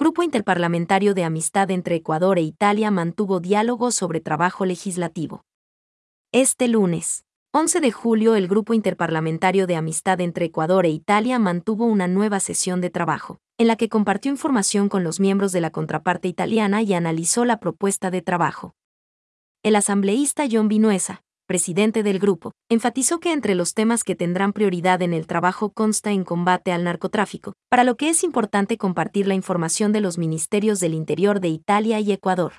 Grupo Interparlamentario de Amistad entre Ecuador e Italia mantuvo diálogo sobre trabajo legislativo. Este lunes, 11 de julio, el Grupo Interparlamentario de Amistad entre Ecuador e Italia mantuvo una nueva sesión de trabajo, en la que compartió información con los miembros de la contraparte italiana y analizó la propuesta de trabajo. El asambleísta John Vinuesa, presidente del grupo, enfatizó que entre los temas que tendrán prioridad en el trabajo consta en combate al narcotráfico, para lo que es importante compartir la información de los ministerios del Interior de Italia y Ecuador.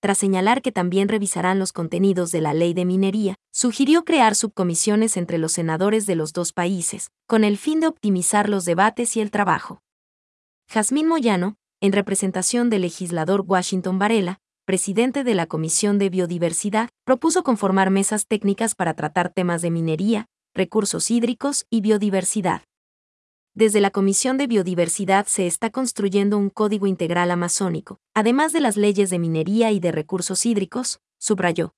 Tras señalar que también revisarán los contenidos de la ley de minería, sugirió crear subcomisiones entre los senadores de los dos países, con el fin de optimizar los debates y el trabajo. Jazmín Moyano, en representación del legislador Washington Varela, presidente de la Comisión de Biodiversidad, propuso conformar mesas técnicas para tratar temas de minería, recursos hídricos y biodiversidad. Desde la Comisión de Biodiversidad se está construyendo un código integral amazónico, además de las leyes de minería y de recursos hídricos, subrayó.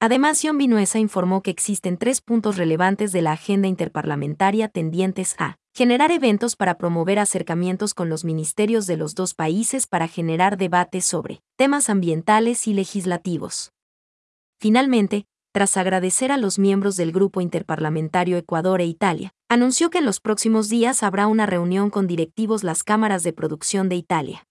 Además, John Vinuesa informó que existen tres puntos relevantes de la agenda interparlamentaria tendientes a generar eventos para promover acercamientos con los ministerios de los dos países para generar debates sobre temas ambientales y legislativos. Finalmente, tras agradecer a los miembros del Grupo Interparlamentario Ecuador e Italia, anunció que en los próximos días habrá una reunión con directivos las cámaras de producción de Italia,